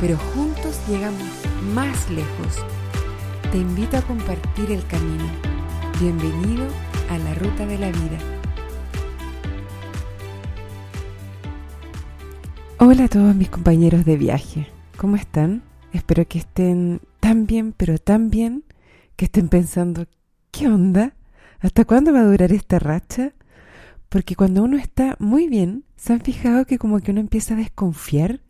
pero juntos llegamos más lejos. Te invito a compartir el camino. Bienvenido a la ruta de la vida. Hola a todos mis compañeros de viaje. ¿Cómo están? Espero que estén tan bien, pero tan bien, que estén pensando, ¿qué onda? ¿Hasta cuándo va a durar esta racha? Porque cuando uno está muy bien, ¿se han fijado que como que uno empieza a desconfiar?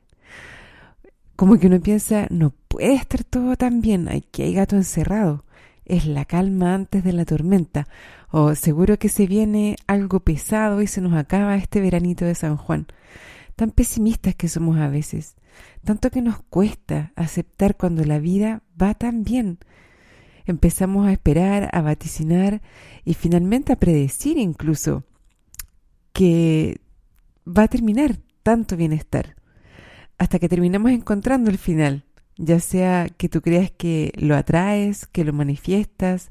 Como que uno piensa, no puede estar todo tan bien, aquí hay gato encerrado. Es la calma antes de la tormenta. O seguro que se viene algo pesado y se nos acaba este veranito de San Juan. Tan pesimistas que somos a veces. Tanto que nos cuesta aceptar cuando la vida va tan bien. Empezamos a esperar, a vaticinar y finalmente a predecir incluso que va a terminar tanto bienestar hasta que terminamos encontrando el final, ya sea que tú creas que lo atraes, que lo manifiestas,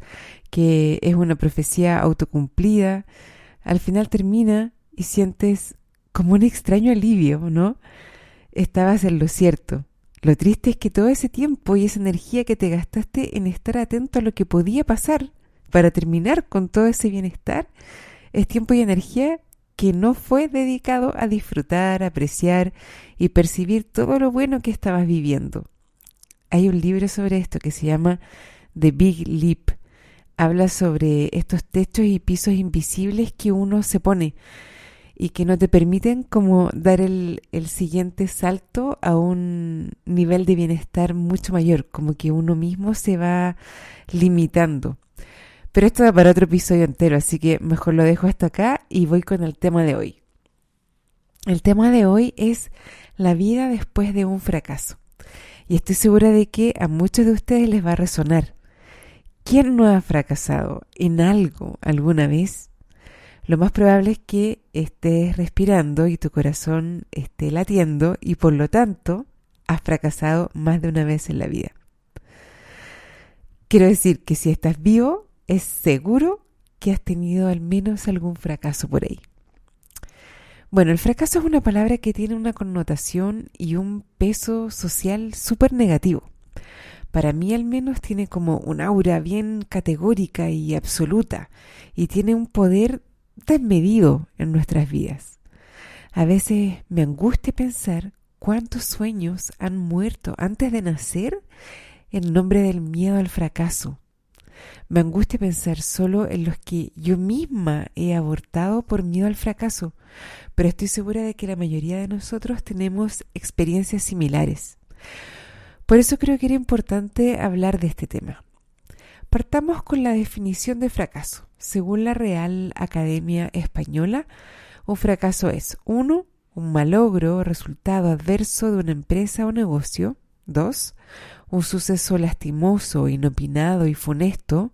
que es una profecía autocumplida, al final termina y sientes como un extraño alivio, ¿no? Estabas en lo cierto. Lo triste es que todo ese tiempo y esa energía que te gastaste en estar atento a lo que podía pasar para terminar con todo ese bienestar es tiempo y energía que no fue dedicado a disfrutar, apreciar y percibir todo lo bueno que estabas viviendo. Hay un libro sobre esto que se llama The Big Leap. Habla sobre estos techos y pisos invisibles que uno se pone y que no te permiten como dar el, el siguiente salto a un nivel de bienestar mucho mayor, como que uno mismo se va limitando. Pero esto da para otro episodio entero, así que mejor lo dejo hasta acá y voy con el tema de hoy. El tema de hoy es la vida después de un fracaso. Y estoy segura de que a muchos de ustedes les va a resonar. ¿Quién no ha fracasado en algo alguna vez? Lo más probable es que estés respirando y tu corazón esté latiendo y por lo tanto has fracasado más de una vez en la vida. Quiero decir que si estás vivo, es seguro que has tenido al menos algún fracaso por ahí. Bueno, el fracaso es una palabra que tiene una connotación y un peso social súper negativo. Para mí al menos tiene como un aura bien categórica y absoluta y tiene un poder desmedido en nuestras vidas. A veces me angustia pensar cuántos sueños han muerto antes de nacer en nombre del miedo al fracaso me angustia pensar solo en los que yo misma he abortado por miedo al fracaso, pero estoy segura de que la mayoría de nosotros tenemos experiencias similares. Por eso creo que era importante hablar de este tema. Partamos con la definición de fracaso. Según la Real Academia Española, un fracaso es 1. Un malogro, resultado adverso de una empresa o negocio. 2 un suceso lastimoso, inopinado y funesto.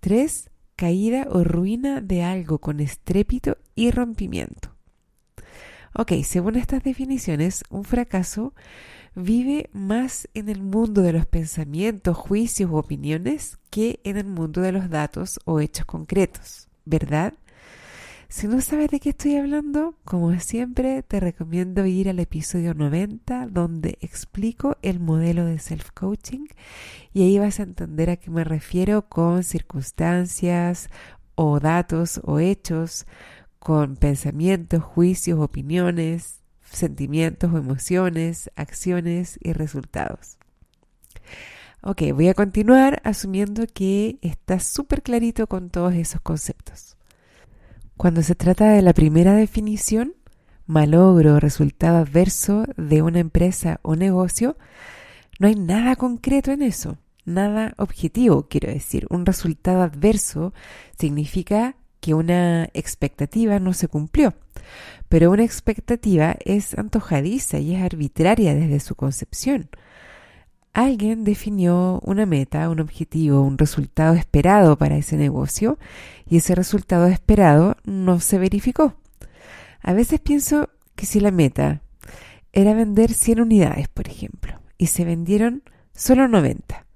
3. Caída o ruina de algo con estrépito y rompimiento. Ok, según estas definiciones, un fracaso vive más en el mundo de los pensamientos, juicios u opiniones que en el mundo de los datos o hechos concretos, ¿verdad? Si no sabes de qué estoy hablando, como siempre, te recomiendo ir al episodio 90 donde explico el modelo de self-coaching y ahí vas a entender a qué me refiero con circunstancias o datos o hechos, con pensamientos, juicios, opiniones, sentimientos o emociones, acciones y resultados. Ok, voy a continuar asumiendo que está súper clarito con todos esos conceptos. Cuando se trata de la primera definición, malogro resultado adverso de una empresa o negocio, no hay nada concreto en eso, nada objetivo, quiero decir. Un resultado adverso significa que una expectativa no se cumplió, pero una expectativa es antojadiza y es arbitraria desde su concepción. Alguien definió una meta, un objetivo, un resultado esperado para ese negocio y ese resultado esperado no se verificó. A veces pienso que si la meta era vender 100 unidades, por ejemplo, y se vendieron solo 90,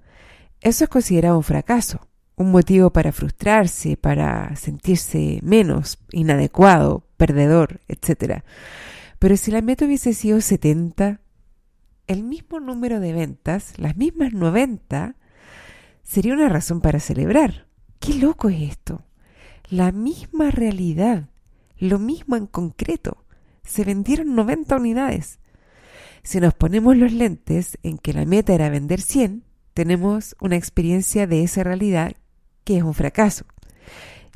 eso es considerado un fracaso, un motivo para frustrarse, para sentirse menos, inadecuado, perdedor, etc. Pero si la meta hubiese sido 70, el mismo número de ventas, las mismas 90, sería una razón para celebrar. ¡Qué loco es esto! La misma realidad, lo mismo en concreto. Se vendieron 90 unidades. Si nos ponemos los lentes en que la meta era vender 100, tenemos una experiencia de esa realidad que es un fracaso.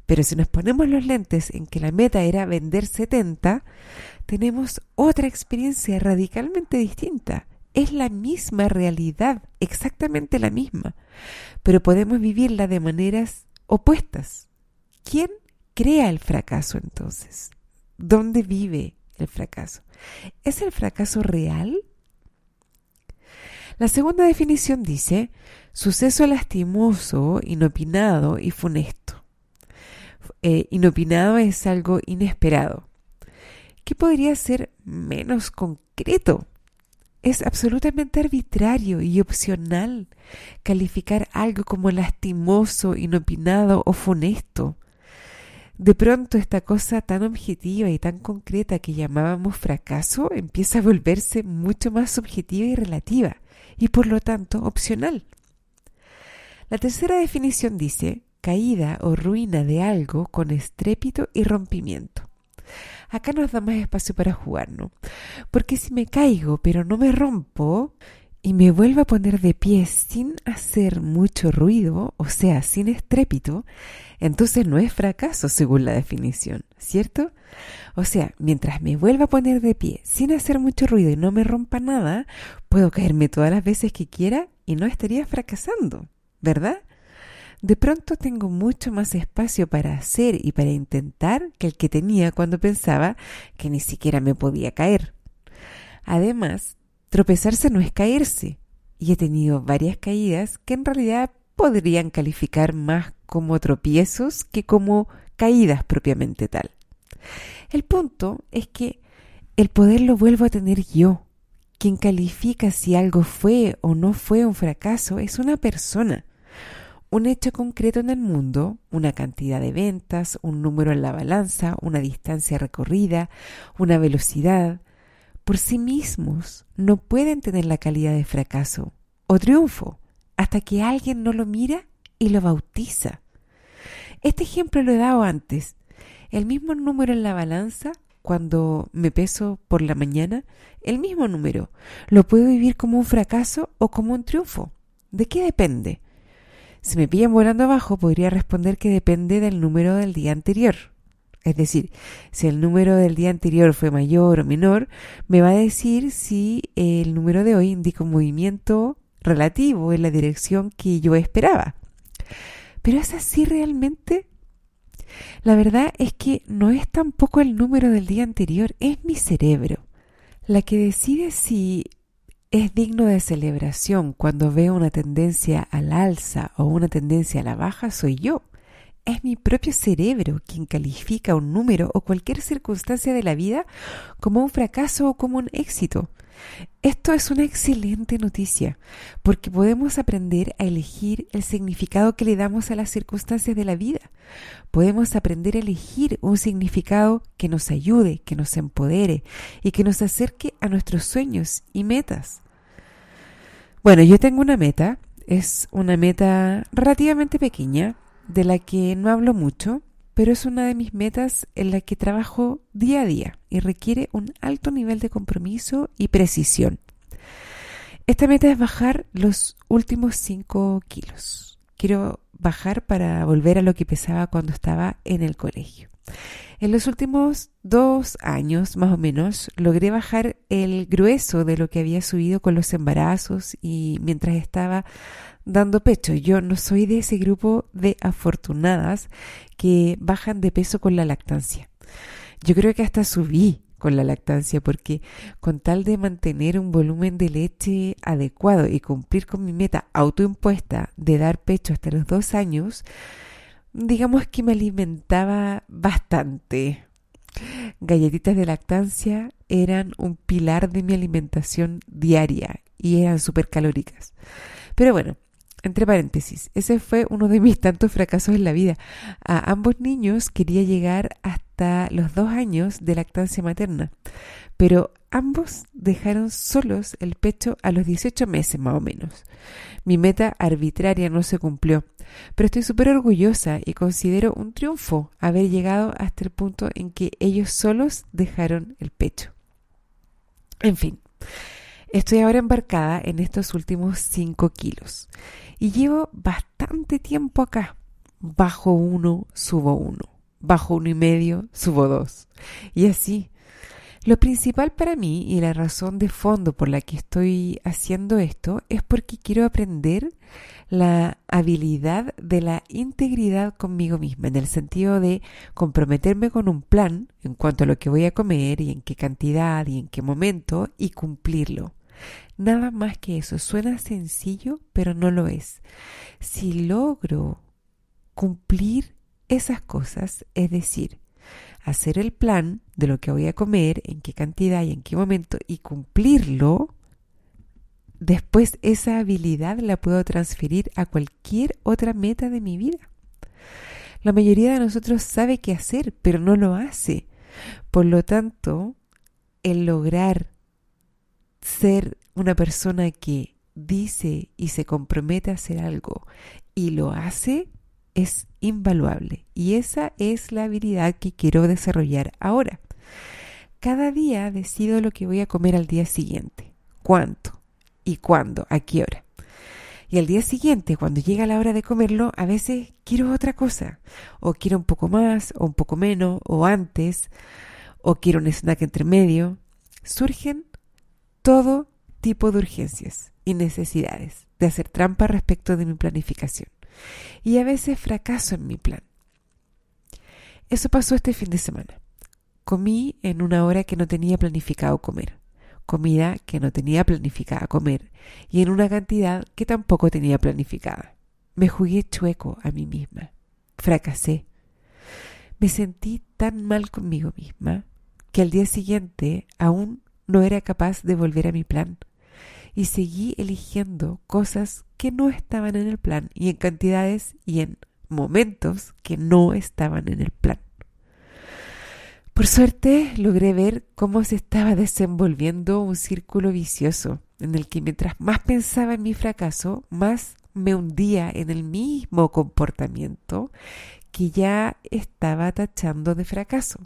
Pero si nos ponemos los lentes en que la meta era vender 70, tenemos otra experiencia radicalmente distinta. Es la misma realidad, exactamente la misma, pero podemos vivirla de maneras opuestas. ¿Quién crea el fracaso entonces? ¿Dónde vive el fracaso? ¿Es el fracaso real? La segunda definición dice, suceso lastimoso, inopinado y funesto. Eh, inopinado es algo inesperado. ¿Qué podría ser menos concreto? Es absolutamente arbitrario y opcional calificar algo como lastimoso, inopinado o funesto. De pronto esta cosa tan objetiva y tan concreta que llamábamos fracaso empieza a volverse mucho más subjetiva y relativa y por lo tanto opcional. La tercera definición dice caída o ruina de algo con estrépito y rompimiento. Acá nos da más espacio para jugar, ¿no? Porque si me caigo pero no me rompo y me vuelvo a poner de pie sin hacer mucho ruido, o sea, sin estrépito, entonces no es fracaso según la definición, ¿cierto? O sea, mientras me vuelva a poner de pie sin hacer mucho ruido y no me rompa nada, puedo caerme todas las veces que quiera y no estaría fracasando, ¿verdad? De pronto tengo mucho más espacio para hacer y para intentar que el que tenía cuando pensaba que ni siquiera me podía caer. Además, tropezarse no es caerse, y he tenido varias caídas que en realidad podrían calificar más como tropiezos que como caídas propiamente tal. El punto es que el poder lo vuelvo a tener yo. Quien califica si algo fue o no fue un fracaso es una persona. Un hecho concreto en el mundo, una cantidad de ventas, un número en la balanza, una distancia recorrida, una velocidad, por sí mismos no pueden tener la calidad de fracaso o triunfo hasta que alguien no lo mira y lo bautiza. Este ejemplo lo he dado antes el mismo número en la balanza cuando me peso por la mañana, el mismo número. Lo puedo vivir como un fracaso o como un triunfo. ¿De qué depende? Si me pillan volando abajo, podría responder que depende del número del día anterior. Es decir, si el número del día anterior fue mayor o menor, me va a decir si el número de hoy indica un movimiento relativo en la dirección que yo esperaba. Pero ¿es así realmente? La verdad es que no es tampoco el número del día anterior, es mi cerebro. La que decide si es digno de celebración cuando veo una tendencia al alza o una tendencia a la baja soy yo. Es mi propio cerebro quien califica un número o cualquier circunstancia de la vida como un fracaso o como un éxito. Esto es una excelente noticia, porque podemos aprender a elegir el significado que le damos a las circunstancias de la vida. Podemos aprender a elegir un significado que nos ayude, que nos empodere y que nos acerque a nuestros sueños y metas. Bueno, yo tengo una meta, es una meta relativamente pequeña, de la que no hablo mucho, pero es una de mis metas en la que trabajo día a día y requiere un alto nivel de compromiso y precisión. Esta meta es bajar los últimos 5 kilos. Quiero bajar para volver a lo que pesaba cuando estaba en el colegio. En los últimos dos años, más o menos, logré bajar el grueso de lo que había subido con los embarazos y mientras estaba dando pecho. Yo no soy de ese grupo de afortunadas que bajan de peso con la lactancia. Yo creo que hasta subí con la lactancia porque con tal de mantener un volumen de leche adecuado y cumplir con mi meta autoimpuesta de dar pecho hasta los dos años, digamos que me alimentaba bastante. Galletitas de lactancia eran un pilar de mi alimentación diaria y eran súper calóricas. Pero bueno, entre paréntesis, ese fue uno de mis tantos fracasos en la vida. A ambos niños quería llegar hasta los dos años de lactancia materna, pero ambos dejaron solos el pecho a los 18 meses más o menos. Mi meta arbitraria no se cumplió, pero estoy súper orgullosa y considero un triunfo haber llegado hasta el punto en que ellos solos dejaron el pecho. En fin, estoy ahora embarcada en estos últimos 5 kilos y llevo bastante tiempo acá. Bajo uno, subo uno. Bajo uno y medio, subo dos. Y así. Lo principal para mí y la razón de fondo por la que estoy haciendo esto es porque quiero aprender la habilidad de la integridad conmigo misma, en el sentido de comprometerme con un plan en cuanto a lo que voy a comer y en qué cantidad y en qué momento y cumplirlo. Nada más que eso. Suena sencillo, pero no lo es. Si logro cumplir esas cosas, es decir, hacer el plan de lo que voy a comer, en qué cantidad y en qué momento, y cumplirlo, después esa habilidad la puedo transferir a cualquier otra meta de mi vida. La mayoría de nosotros sabe qué hacer, pero no lo hace. Por lo tanto, el lograr ser una persona que dice y se compromete a hacer algo y lo hace es invaluable. Y esa es la habilidad que quiero desarrollar ahora. Cada día decido lo que voy a comer al día siguiente, cuánto y cuándo, a qué hora. Y al día siguiente, cuando llega la hora de comerlo, a veces quiero otra cosa, o quiero un poco más, o un poco menos, o antes, o quiero un snack entre medio. Surgen todo tipo de urgencias y necesidades de hacer trampa respecto de mi planificación. Y a veces fracaso en mi plan. Eso pasó este fin de semana. Comí en una hora que no tenía planificado comer, comida que no tenía planificada comer y en una cantidad que tampoco tenía planificada. Me jugué chueco a mí misma. Fracasé. Me sentí tan mal conmigo misma que al día siguiente aún no era capaz de volver a mi plan y seguí eligiendo cosas que no estaban en el plan y en cantidades y en momentos que no estaban en el plan. Por suerte logré ver cómo se estaba desenvolviendo un círculo vicioso en el que mientras más pensaba en mi fracaso, más me hundía en el mismo comportamiento que ya estaba tachando de fracaso.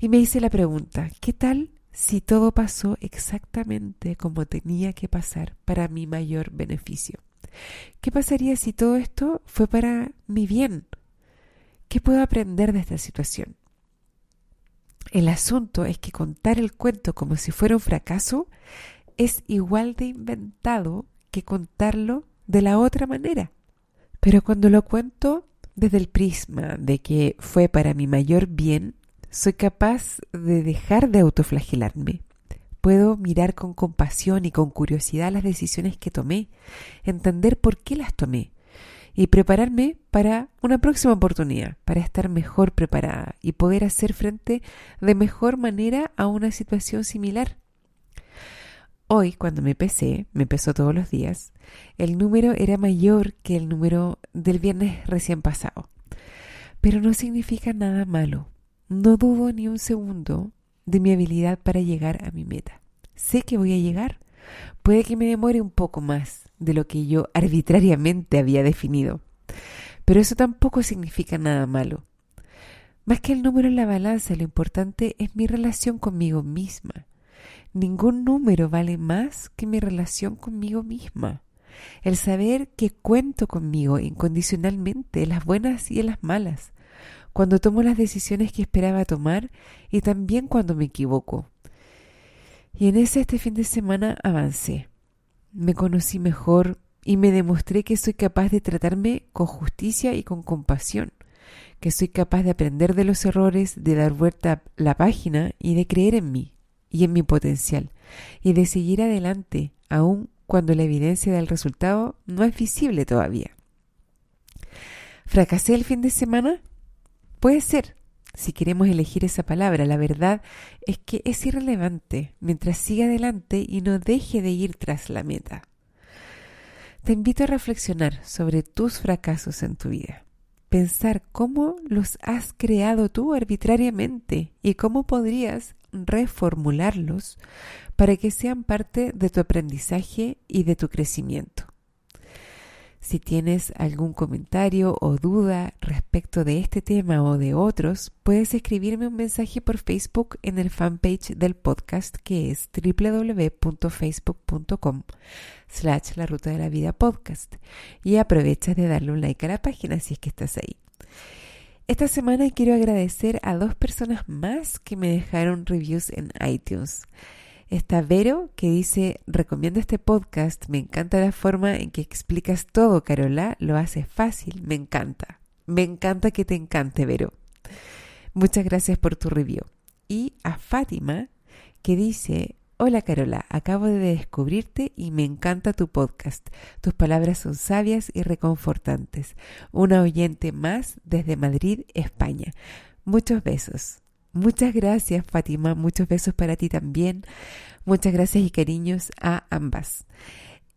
Y me hice la pregunta, ¿qué tal si todo pasó exactamente como tenía que pasar para mi mayor beneficio? ¿Qué pasaría si todo esto fue para mi bien? ¿Qué puedo aprender de esta situación? El asunto es que contar el cuento como si fuera un fracaso es igual de inventado que contarlo de la otra manera. Pero cuando lo cuento desde el prisma de que fue para mi mayor bien, soy capaz de dejar de autoflagelarme. Puedo mirar con compasión y con curiosidad las decisiones que tomé, entender por qué las tomé y prepararme para una próxima oportunidad, para estar mejor preparada y poder hacer frente de mejor manera a una situación similar. Hoy, cuando me pesé, me pesó todos los días, el número era mayor que el número del viernes recién pasado. Pero no significa nada malo. No dudo ni un segundo de mi habilidad para llegar a mi meta. Sé que voy a llegar. Puede que me demore un poco más de lo que yo arbitrariamente había definido. Pero eso tampoco significa nada malo. Más que el número en la balanza, lo importante es mi relación conmigo misma. Ningún número vale más que mi relación conmigo misma. El saber que cuento conmigo incondicionalmente en las buenas y las malas, cuando tomo las decisiones que esperaba tomar y también cuando me equivoco. Y en ese este fin de semana avancé. Me conocí mejor y me demostré que soy capaz de tratarme con justicia y con compasión, que soy capaz de aprender de los errores, de dar vuelta a la página y de creer en mí y en mi potencial y de seguir adelante aun cuando la evidencia del resultado no es visible todavía. ¿Fracasé el fin de semana? Puede ser, si queremos elegir esa palabra. La verdad es que es irrelevante mientras siga adelante y no deje de ir tras la meta. Te invito a reflexionar sobre tus fracasos en tu vida. Pensar cómo los has creado tú arbitrariamente y cómo podrías reformularlos para que sean parte de tu aprendizaje y de tu crecimiento. Si tienes algún comentario o duda respecto de este tema o de otros, puedes escribirme un mensaje por Facebook en el fanpage del podcast que es www.facebook.com slash la ruta de la vida podcast y aprovecha de darle un like a la página si es que estás ahí. Esta semana quiero agradecer a dos personas más que me dejaron reviews en iTunes. Está Vero que dice, recomiendo este podcast, me encanta la forma en que explicas todo, Carola, lo haces fácil, me encanta. Me encanta que te encante, Vero. Muchas gracias por tu review. Y a Fátima que dice, hola Carola, acabo de descubrirte y me encanta tu podcast. Tus palabras son sabias y reconfortantes. Una oyente más desde Madrid, España. Muchos besos. Muchas gracias, Fátima. Muchos besos para ti también. Muchas gracias y cariños a ambas.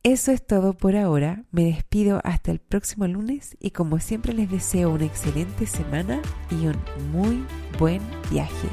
Eso es todo por ahora. Me despido hasta el próximo lunes y como siempre les deseo una excelente semana y un muy buen viaje.